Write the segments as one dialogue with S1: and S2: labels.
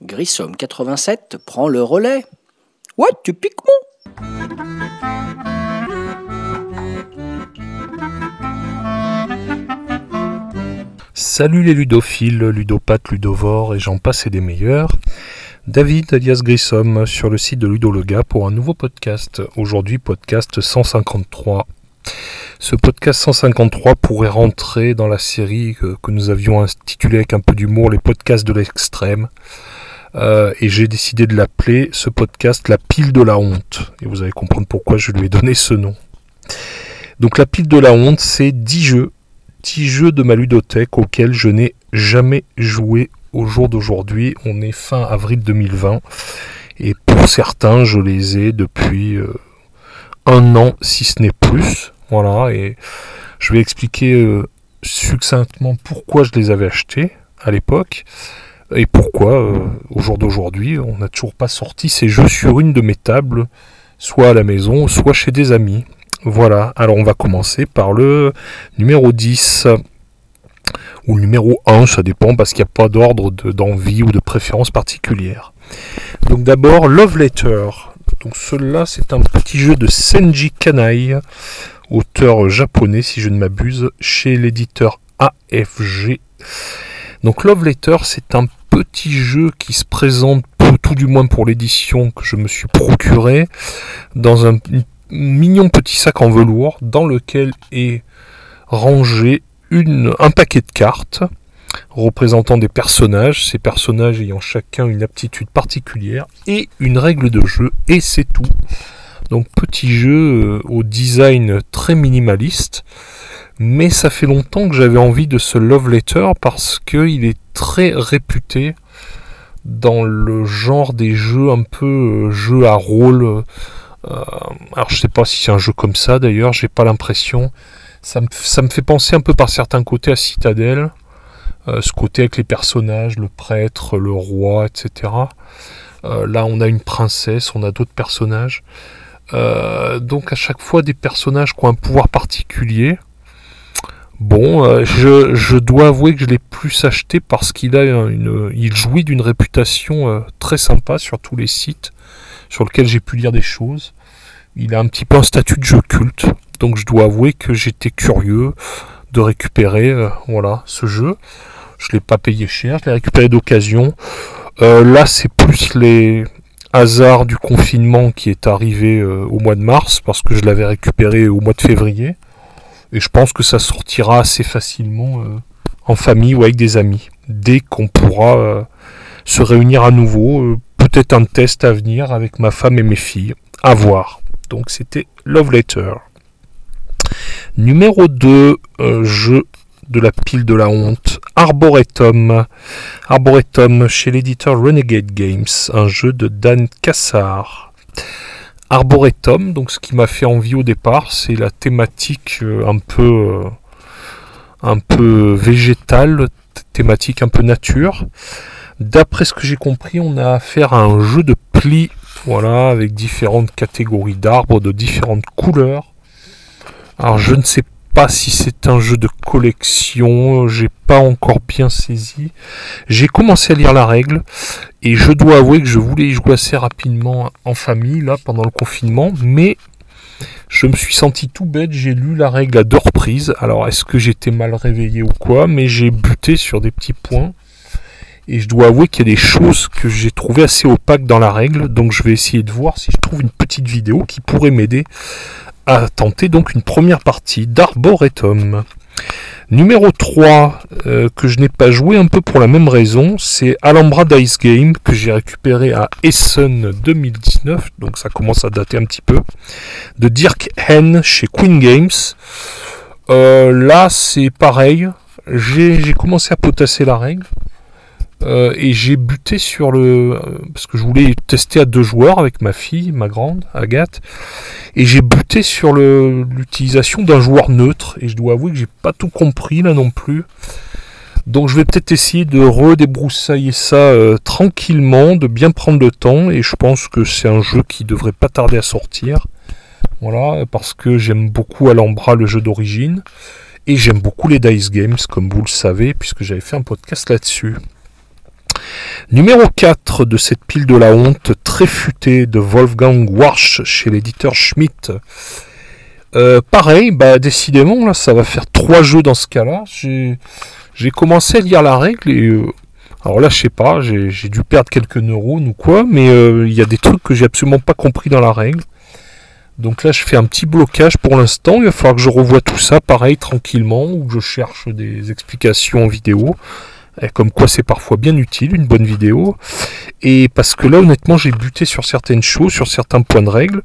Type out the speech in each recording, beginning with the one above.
S1: Grissom 87 prend le relais. Ouais, tu piques mon
S2: Salut les ludophiles, ludopathes, ludovores et j'en passe et des meilleurs. David alias Grissom sur le site de Ludologa pour un nouveau podcast. Aujourd'hui podcast 153. Ce podcast 153 pourrait rentrer dans la série que, nous avions intitulée avec un peu d'humour les podcasts de l'extrême. Euh, et j'ai décidé de l'appeler ce podcast la pile de la honte. Et vous allez comprendre pourquoi je lui ai donné ce nom. Donc la pile de la honte, c'est 10 jeux, 10 jeux de ma ludothèque auxquels je n'ai jamais joué au jour d'aujourd'hui. On est fin avril 2020. Et pour certains, je les ai depuis euh, un an, si ce n'est plus. Voilà, et je vais expliquer euh, succinctement pourquoi je les avais achetés à l'époque et pourquoi euh, au jour d'aujourd'hui on n'a toujours pas sorti ces jeux sur une de mes tables, soit à la maison, soit chez des amis. Voilà, alors on va commencer par le numéro 10 ou numéro 1, ça dépend parce qu'il n'y a pas d'ordre d'envie ou de préférence particulière. Donc d'abord Love Letter. Donc celui-là c'est un petit jeu de Senji Kanai, auteur japonais si je ne m'abuse, chez l'éditeur AFG. Donc Love Letter c'est un petit jeu qui se présente, tout du moins pour l'édition que je me suis procuré, dans un mignon petit sac en velours dans lequel est rangé un paquet de cartes représentant des personnages, ces personnages ayant chacun une aptitude particulière et une règle de jeu, et c'est tout. Donc petit jeu euh, au design très minimaliste, mais ça fait longtemps que j'avais envie de ce Love Letter parce qu'il est très réputé dans le genre des jeux un peu euh, jeux à rôle. Euh, alors je sais pas si c'est un jeu comme ça d'ailleurs, j'ai pas l'impression. Ça me, fait penser un peu par certains côtés à Citadel. Euh, ce côté avec les personnages, le prêtre, le roi, etc. Euh, là on a une princesse, on a d'autres personnages. Euh, donc à chaque fois des personnages qui ont un pouvoir particulier. Bon, euh, je, dois avouer que je l'ai plus acheté parce qu'il a une, il jouit d'une réputation très sympa sur tous les sites sur lesquels j'ai pu lire des choses. Il a un petit peu un statut de jeu culte, donc je dois avouer que j'étais curieux de récupérer euh, voilà ce jeu. Je l'ai pas payé cher, je l'ai récupéré d'occasion. Euh, là, c'est plus les hasards du confinement qui est arrivé euh, au mois de mars parce que je l'avais récupéré au mois de février. Et je pense que ça sortira assez facilement en famille ou avec des amis. Dès qu'on pourra se réunir à nouveau. Peut-être un test à venir avec ma femme et mes filles. À voir. Donc c'était Love Letter. Numéro 2, jeu de la pile de la honte. Arboretum. Arboretum chez l'éditeur Renegade Games. Un jeu de Dan Cassar. Arboretum, donc ce qui m'a fait envie au départ, c'est la thématique euh, un peu euh, un peu végétale, thématique un peu nature. D'après ce que j'ai compris, on a affaire à un jeu de plis, voilà, avec différentes catégories d'arbres de différentes couleurs. Alors je ne sais pas si c'est un jeu de collection, j'ai pas encore bien saisi. J'ai commencé à lire la règle et je dois avouer que je voulais y jouer assez rapidement en famille là pendant le confinement, mais je me suis senti tout bête, j'ai lu la règle à deux reprises. Alors est-ce que j'étais mal réveillé ou quoi, mais j'ai buté sur des petits points. Et je dois avouer qu'il y a des choses que j'ai trouvées assez opaques dans la règle, donc je vais essayer de voir si je trouve une petite vidéo qui pourrait m'aider à tenter donc une première partie d'Arboretum. Numéro 3 euh, que je n'ai pas joué un peu pour la même raison, c'est Alhambra Dice Game que j'ai récupéré à Essen 2019, donc ça commence à dater un petit peu, de Dirk Hen chez Queen Games. Euh, là c'est pareil, j'ai commencé à potasser la règle. Euh, et j'ai buté sur le. Parce que je voulais tester à deux joueurs avec ma fille, ma grande, Agathe. Et j'ai buté sur l'utilisation d'un joueur neutre. Et je dois avouer que j'ai pas tout compris là non plus. Donc je vais peut-être essayer de redébroussailler ça euh, tranquillement, de bien prendre le temps, et je pense que c'est un jeu qui devrait pas tarder à sortir. Voilà, parce que j'aime beaucoup Alhambra, le jeu d'origine, et j'aime beaucoup les Dice Games, comme vous le savez, puisque j'avais fait un podcast là-dessus. Numéro 4 de cette pile de la honte très futée de Wolfgang Warsch chez l'éditeur Schmidt. Euh, pareil, bah décidément, là, ça va faire trois jeux dans ce cas-là. J'ai commencé à lire la règle et. Euh, alors là, je sais pas, j'ai dû perdre quelques neurones ou quoi, mais euh, il y a des trucs que j'ai absolument pas compris dans la règle. Donc là, je fais un petit blocage pour l'instant. Il va falloir que je revoie tout ça, pareil, tranquillement, ou que je cherche des explications en vidéo. Comme quoi c'est parfois bien utile, une bonne vidéo. Et parce que là, honnêtement, j'ai buté sur certaines choses, sur certains points de règle.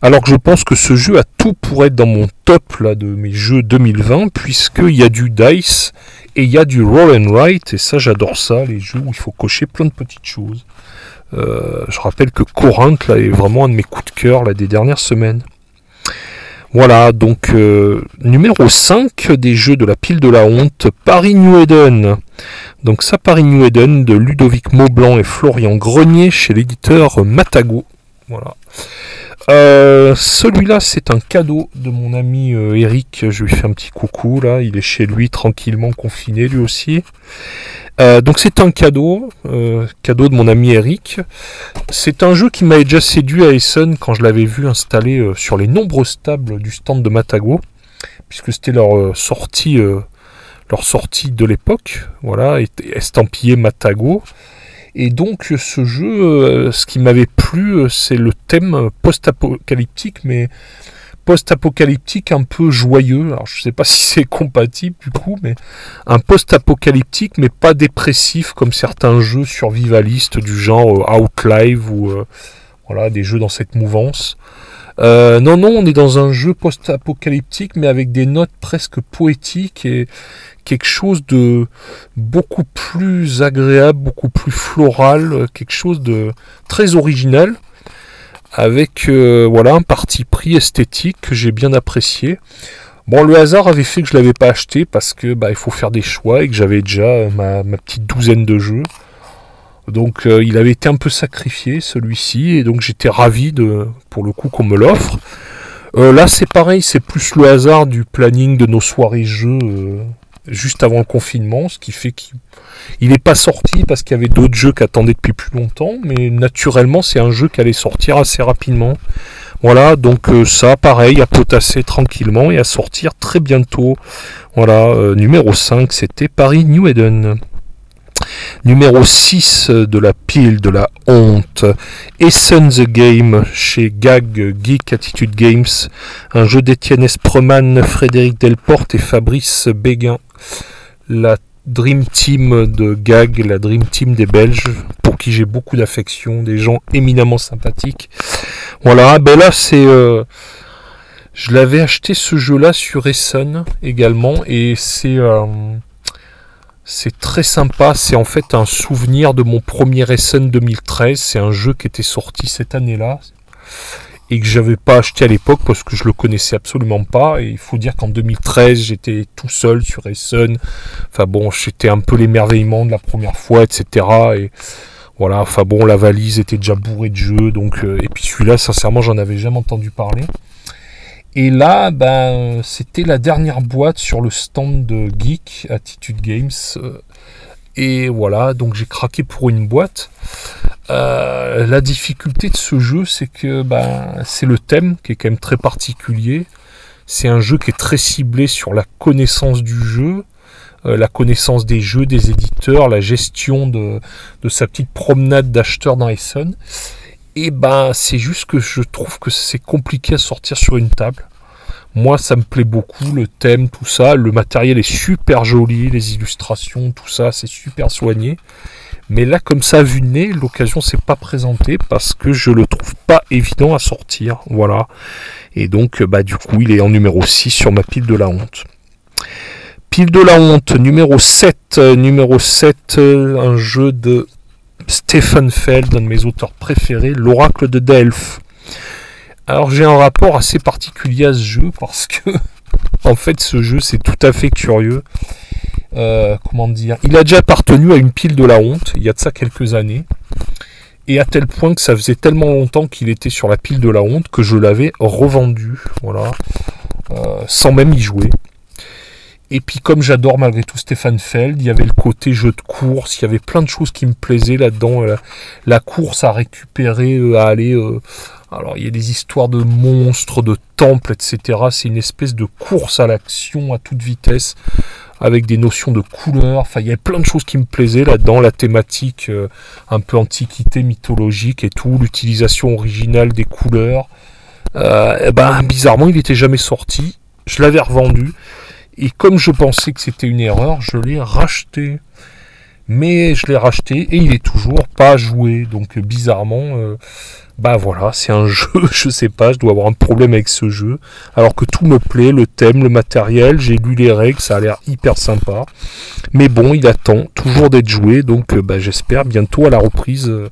S2: Alors que je pense que ce jeu a tout pour être dans mon top là, de mes jeux 2020, puisqu'il y a du dice et il y a du roll and write. Et ça, j'adore ça, les jeux où il faut cocher plein de petites choses. Euh, je rappelle que Corinth là, est vraiment un de mes coups de cœur là, des dernières semaines. Voilà, donc euh, numéro 5 des jeux de la pile de la honte, Paris New Eden. Donc ça, Paris New Eden de Ludovic Maublanc et Florian Grenier chez l'éditeur Matago. Voilà. Euh, celui-là, c'est un cadeau de mon ami Eric. Je lui fais un petit coucou là. Il est chez lui tranquillement confiné lui aussi. Euh, donc c'est un cadeau, euh, cadeau de mon ami Eric. C'est un jeu qui m'avait déjà séduit à Essen quand je l'avais vu installé euh, sur les nombreuses tables du stand de Matago, puisque c'était leur sortie, leur sortie de l'époque, voilà, estampillé Matago. Et donc ce jeu, ce qui m'avait plu, c'est le thème post-apocalyptique, mais post-apocalyptique un peu joyeux. Alors je sais pas si c'est compatible du coup, mais un post-apocalyptique mais pas dépressif comme certains jeux survivalistes du genre euh, Outlive ou euh, voilà des jeux dans cette mouvance. Euh, non, non, on est dans un jeu post-apocalyptique, mais avec des notes presque poétiques et quelque chose de beaucoup plus agréable, beaucoup plus floral, quelque chose de très original avec euh, voilà un parti pris esthétique que j'ai bien apprécié. Bon, le hasard avait fait que je l'avais pas acheté parce que bah, il faut faire des choix et que j'avais déjà ma, petite douzaine de jeux. Donc euh, il avait été un peu sacrifié celui-ci et donc j'étais ravi de pour le coup qu'on me l'offre. Euh, là c'est pareil, c'est plus le hasard du planning de nos soirées jeux juste avant le confinement, ce qui fait qu'il n'est pas sorti parce qu'il y avait d'autres jeux qui attendaient depuis plus longtemps, mais naturellement c'est un jeu qui allait sortir assez rapidement. Voilà, donc euh, ça pareil à potasser tranquillement et à sortir très bientôt. Voilà, euh, numéro 5 c'était Paris New Eden. Numéro 6 de la pile de la honte, Essen the Game chez Gag Geek Attitude Games, un jeu d'Étienne Espreman, Frédéric Delporte et Fabrice Béguin. La Dream Team de Gag, la Dream Team des Belges, pour qui j'ai beaucoup d'affection, des gens éminemment sympathiques. Voilà, ben là c'est... Euh, je l'avais acheté ce jeu-là sur Essen également, et c'est... Euh, c'est très sympa, c'est en fait un souvenir de mon premier Essen 2013, c'est un jeu qui était sorti cette année-là et que j'avais pas acheté à l'époque parce que je le connaissais absolument pas. Et il faut dire qu'en 2013, j'étais tout seul sur Essen. Enfin bon, j'étais un peu l'émerveillement de la première fois, etc. Et voilà, enfin bon, la valise était déjà bourrée de jeux. Donc, euh, et puis celui-là, sincèrement, j'en avais jamais entendu parler. Et là, ben, c'était la dernière boîte sur le stand de Geek Attitude Games. Euh, et voilà, donc j'ai craqué pour une boîte. Euh, la difficulté de ce jeu, c'est que bah, c'est le thème qui est quand même très particulier. C'est un jeu qui est très ciblé sur la connaissance du jeu, euh, la connaissance des jeux, des éditeurs, la gestion de, sa petite promenade d'acheteur dans Essen. Et ben c'est juste que je trouve que c'est compliqué à sortir sur une table. Moi, ça me plaît beaucoup, le thème, tout ça. Le matériel est super joli, les illustrations, tout ça, c'est super soigné. Mais là, comme ça, vu nez, l'occasion s'est pas présentée parce que je le trouve pas évident à sortir. Voilà. Et donc, bah, du coup, il est en numéro 6 sur ma pile de la honte. Pile de la honte, numéro 7. Numéro 7, un jeu de Stephen Feld, un de mes auteurs préférés, L'Oracle de Delphes. Alors j'ai un rapport assez particulier à ce jeu parce que en fait ce jeu c'est tout à fait curieux. euh, comment dire, il a déjà appartenu à une pile de la honte, il y a de ça quelques années, et à tel point que ça faisait tellement longtemps qu'il était sur la pile de la honte que je l'avais revendu, voilà, euh, sans même y jouer. Et puis comme j'adore malgré tout Stéphane Feld, il y avait le côté jeu de course, il y avait plein de choses qui me plaisaient là-dedans. La, course à récupérer, euh, à aller... alors il y a des histoires de monstres, de temples, etc. C'est une espèce de course à l'action à toute vitesse avec des notions de couleur. Enfin, il y a plein de choses qui me plaisaient là-dedans, la thématique euh, un peu antiquité mythologique et tout, l'utilisation originale des couleurs. Euh, ben, bizarrement, il n'était jamais sorti. Je l'avais revendu. Et comme je pensais que c'était une erreur, je l'ai racheté mais je l'ai racheté et il est toujours pas joué. Donc bizarrement, euh, bah voilà, c'est un jeu, je sais pas, je dois avoir un problème avec ce jeu. Alors que tout me plaît, le thème, le matériel, j'ai lu les règles, ça a l'air hyper sympa. Mais bon, il attend toujours d'être joué, donc euh, bah, j'espère bientôt à la reprise, euh,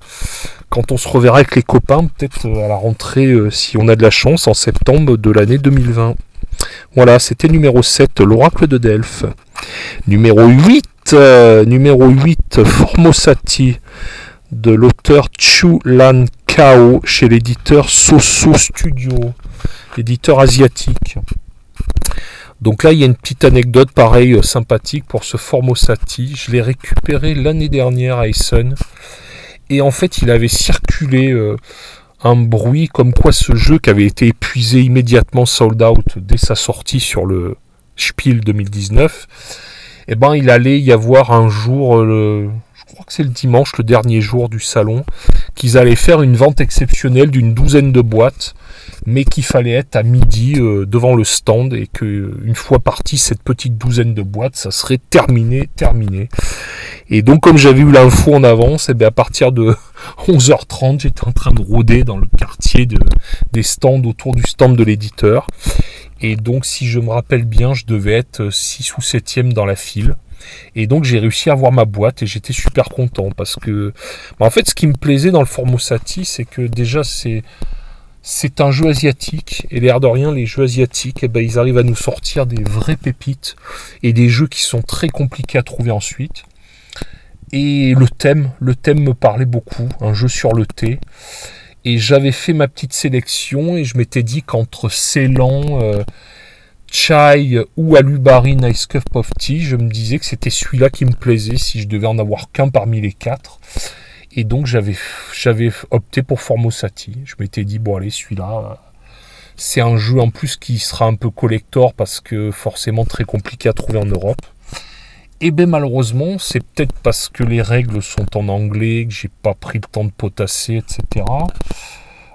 S2: quand on se reverra avec les copains, peut-être à la rentrée, si on a de la chance, en septembre de l'année 2020. Voilà, c'était numéro 7, l'oracle de Delphes. Numéro 8, euh, numéro 8, Formosati, de l'auteur Chu Lan Kao, chez l'éditeur Soso Studio, éditeur asiatique. Donc là, il y a une petite anecdote pareil euh, sympathique pour ce Formosati. Je l'ai récupéré l'année dernière à Essen. Et en fait, il avait circulé euh, un bruit comme quoi ce jeu qui avait été épuisé immédiatement sold out dès sa sortie sur le Spiel 2019 eh ben, il allait y avoir un jour, euh, je que c'est le dimanche, le dernier jour du salon, qu'ils allaient faire une vente exceptionnelle d'une douzaine de boîtes, mais qu'il fallait être à midi euh, devant le stand et que euh, une fois parti cette petite douzaine de boîtes, ça serait terminé, terminé. Et donc comme j'avais eu l'info en avance, et eh à partir de 11h30, j'étais en train de rôder dans le quartier de, des stands autour du stand de l'éditeur. Et donc, si je me rappelle bien, je devais être 6 ou 7e dans la file. Et donc, j'ai réussi à avoir ma boîte et j'étais super content parce que, bah, en fait, ce qui me plaisait dans le Formosati, c'est que déjà, c'est. C'est un jeu asiatique, et l'air de rien, les jeux asiatiques, eh ben, ils arrivent à nous sortir des vraies pépites et des jeux qui sont très compliqués à trouver ensuite. Et le thème, le thème me parlait beaucoup, un jeu sur le thé. Et j'avais fait ma petite sélection et je m'étais dit qu'entre Ceylan, euh, Chai ou Alubari Nice Cup of Tea, je me disais que c'était celui-là qui me plaisait si je devais en avoir qu'un parmi les quatre. Et donc j'avais, j'avais opté pour Formosati. Je m'étais dit, bon allez, celui-là, c'est un jeu en plus qui sera un peu collector parce que forcément très compliqué à trouver en Europe. Et eh bien malheureusement, c'est peut-être parce que les règles sont en anglais, que j'ai pas pris le temps de potasser, etc.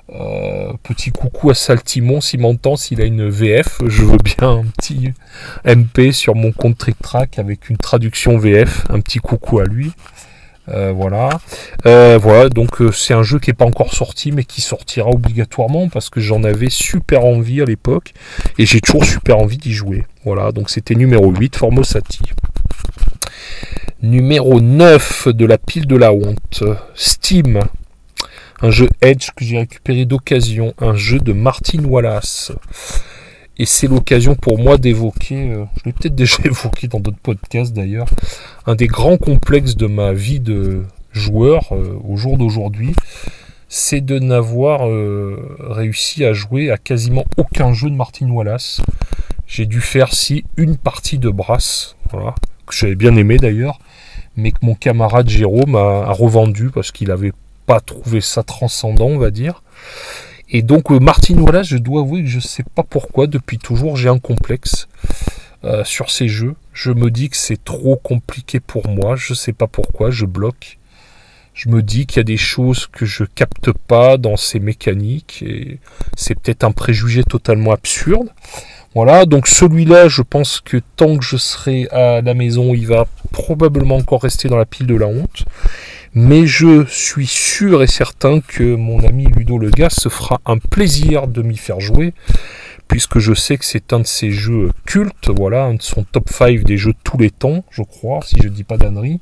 S2: Euh, petit coucou à Saltimon, s'il m'entend, s'il a une VF, je veux bien un petit MP sur mon compte Trick Track avec une traduction VF, un petit coucou à lui. Euh, voilà. Euh, voilà, donc c'est un jeu qui n'est pas encore sorti, mais qui sortira obligatoirement parce que j'en avais super envie à l'époque et j'ai toujours super envie d'y jouer. Voilà, donc c'était numéro 8, Formosati. Numéro 9 de la pile de la honte, Steam. Un jeu Edge que j'ai récupéré d'occasion, un jeu de Martin Wallace. Et c'est l'occasion pour moi d'évoquer, euh, je l'ai peut-être déjà évoqué dans d'autres podcasts d'ailleurs, un des grands complexes de ma vie de joueur euh, au jour d'aujourd'hui, c'est de n'avoir euh, réussi à jouer à quasiment aucun jeu de Martin Wallace. J'ai dû faire si une partie de Brass, voilà, que j'avais bien aimé d'ailleurs, mais que mon camarade Jérôme a, revendu parce qu'il n'avait pas trouvé ça transcendant, on va dire. Et donc euh, Martin Wallace, je dois avouer que je sais pas pourquoi, depuis toujours j'ai un complexe euh, sur ces jeux. Je me dis que c'est trop compliqué pour moi, je sais pas pourquoi, je bloque. Je me dis qu'il y a des choses que je capte pas dans ces mécaniques et c'est peut-être un préjugé totalement absurde. Voilà, donc celui-là, je pense que tant que je serai à la maison, il va probablement encore rester dans la pile de la honte. Mais je suis sûr et certain que mon ami Ludo Legas se fera un plaisir de m'y faire jouer, puisque je sais que c'est un de ses jeux cultes, voilà, un de son top 5 des jeux tous les temps, je crois, si je ne dis pas d'annerie.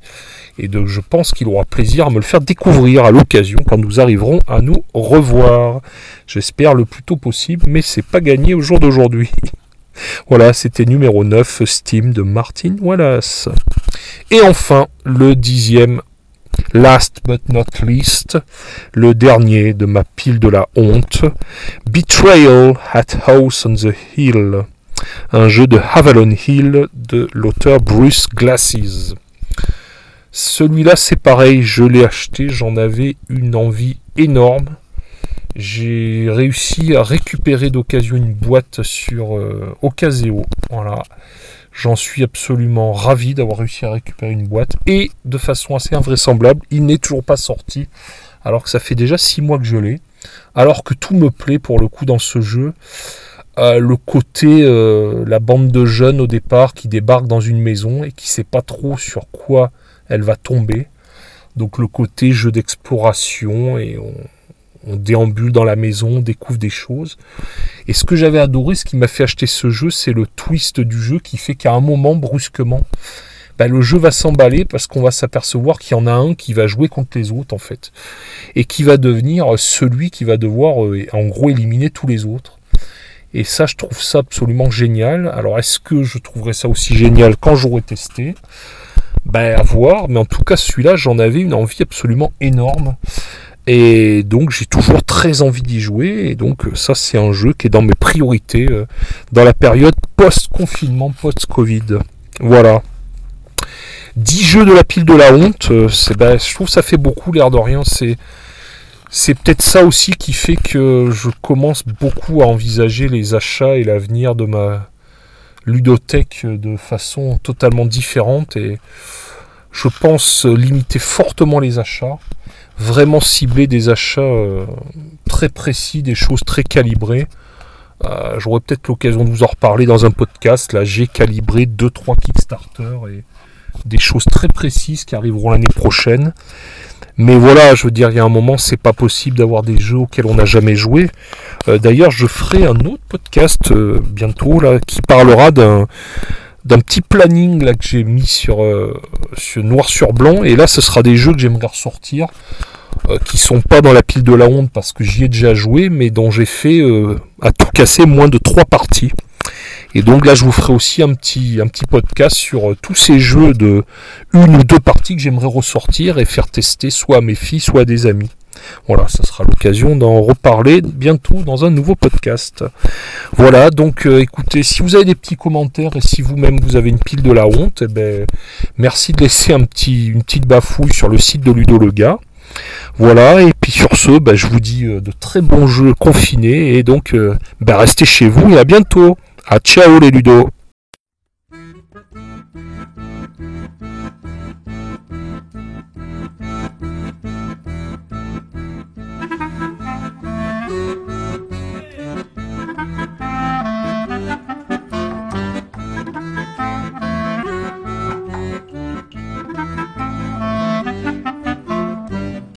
S2: Et donc je pense qu'il aura plaisir à me le faire découvrir à l'occasion quand nous arriverons à nous revoir. J'espère le plus tôt possible, mais c'est pas gagné au jour d'aujourd'hui. Voilà, c'était numéro 9, Steam de Martin Wallace. Et enfin, le dixième, last but not least, le dernier de ma pile de la honte, Betrayal at House on the Hill, un jeu de Avalon Hill de l'auteur Bruce Glasses. Celui-là, c'est pareil, je l'ai acheté, j'en avais une envie énorme. J'ai réussi à récupérer d'occasion une boîte sur euh, Ocaseo. Voilà. J'en suis absolument ravi d'avoir réussi à récupérer une boîte. Et de façon assez invraisemblable, il n'est toujours pas sorti. Alors que ça fait déjà 6 mois que je l'ai. Alors que tout me plaît pour le coup dans ce jeu. Euh, le côté, euh, la bande de jeunes au départ qui débarquent dans une maison et qui sait pas trop sur quoi elle va tomber. Donc le côté jeu d'exploration et on, déambule dans la maison, on découvre des choses. Et ce que j'avais adoré, ce qui m'a fait acheter ce jeu, c'est le twist du jeu qui fait qu'à un moment, brusquement, bah, le jeu va s'emballer parce qu'on va s'apercevoir qu'il y en a un qui va jouer contre les autres en fait. Et qui va devenir celui qui va devoir euh, en gros éliminer tous les autres. Et ça, je trouve ça absolument génial. Alors, est-ce que je trouverais ça aussi génial quand j'aurai testé? Ben, à voir. Mais en tout cas, celui-là, j'en avais une envie absolument énorme. Et donc, j'ai toujours très envie d'y jouer. Et donc, ça, c'est un jeu qui est dans mes priorités euh, dans la période post-confinement, post-Covid. Voilà. 10 jeux de la pile de la honte, euh, ben, je trouve que ça fait beaucoup, l'air de rien. C'est peut-être ça aussi qui fait que je commence beaucoup à envisager les achats et l'avenir de ma ludothèque de façon totalement différente et je pense limiter fortement les achats, vraiment cibler des achats euh, très précis, des choses très calibrées. Euh, j'aurai peut-être l'occasion de vous en reparler dans un podcast. Là, j'ai calibré 2-3 Kickstarter et des choses très précises qui arriveront l'année prochaine. Mais voilà, je veux dire, il y a un moment, c'est pas possible d'avoir des jeux auxquels on n'a jamais joué. Euh, d'ailleurs, je ferai un autre podcast bientôt qui parlera d'un petit planning que j'ai mis sur, sur, noir sur blanc. Et là, ce sera des jeux que j'aimerais ressortir qui sont pas dans la pile de la honte parce que j'y ai déjà joué, mais dont j'ai fait à tout casser moins de trois parties. Et donc là, je vous ferai aussi un petit, un petit podcast sur euh, tous ces jeux de une ou deux parties que j'aimerais ressortir et faire tester soit à mes filles, soit à des amis. Voilà, ça sera l'occasion d'en reparler bientôt dans un nouveau podcast. Voilà, donc euh, écoutez, si vous avez des petits commentaires et si vous-même vous avez une pile de la honte, eh ben, merci de laisser un petit, une petite bafouille sur le site de Ludo le gars. Voilà, et puis sur ce, ben, je vous dis euh, de très bons jeux confinés et donc ben, restez chez vous et à bientôt. A ciao les ludos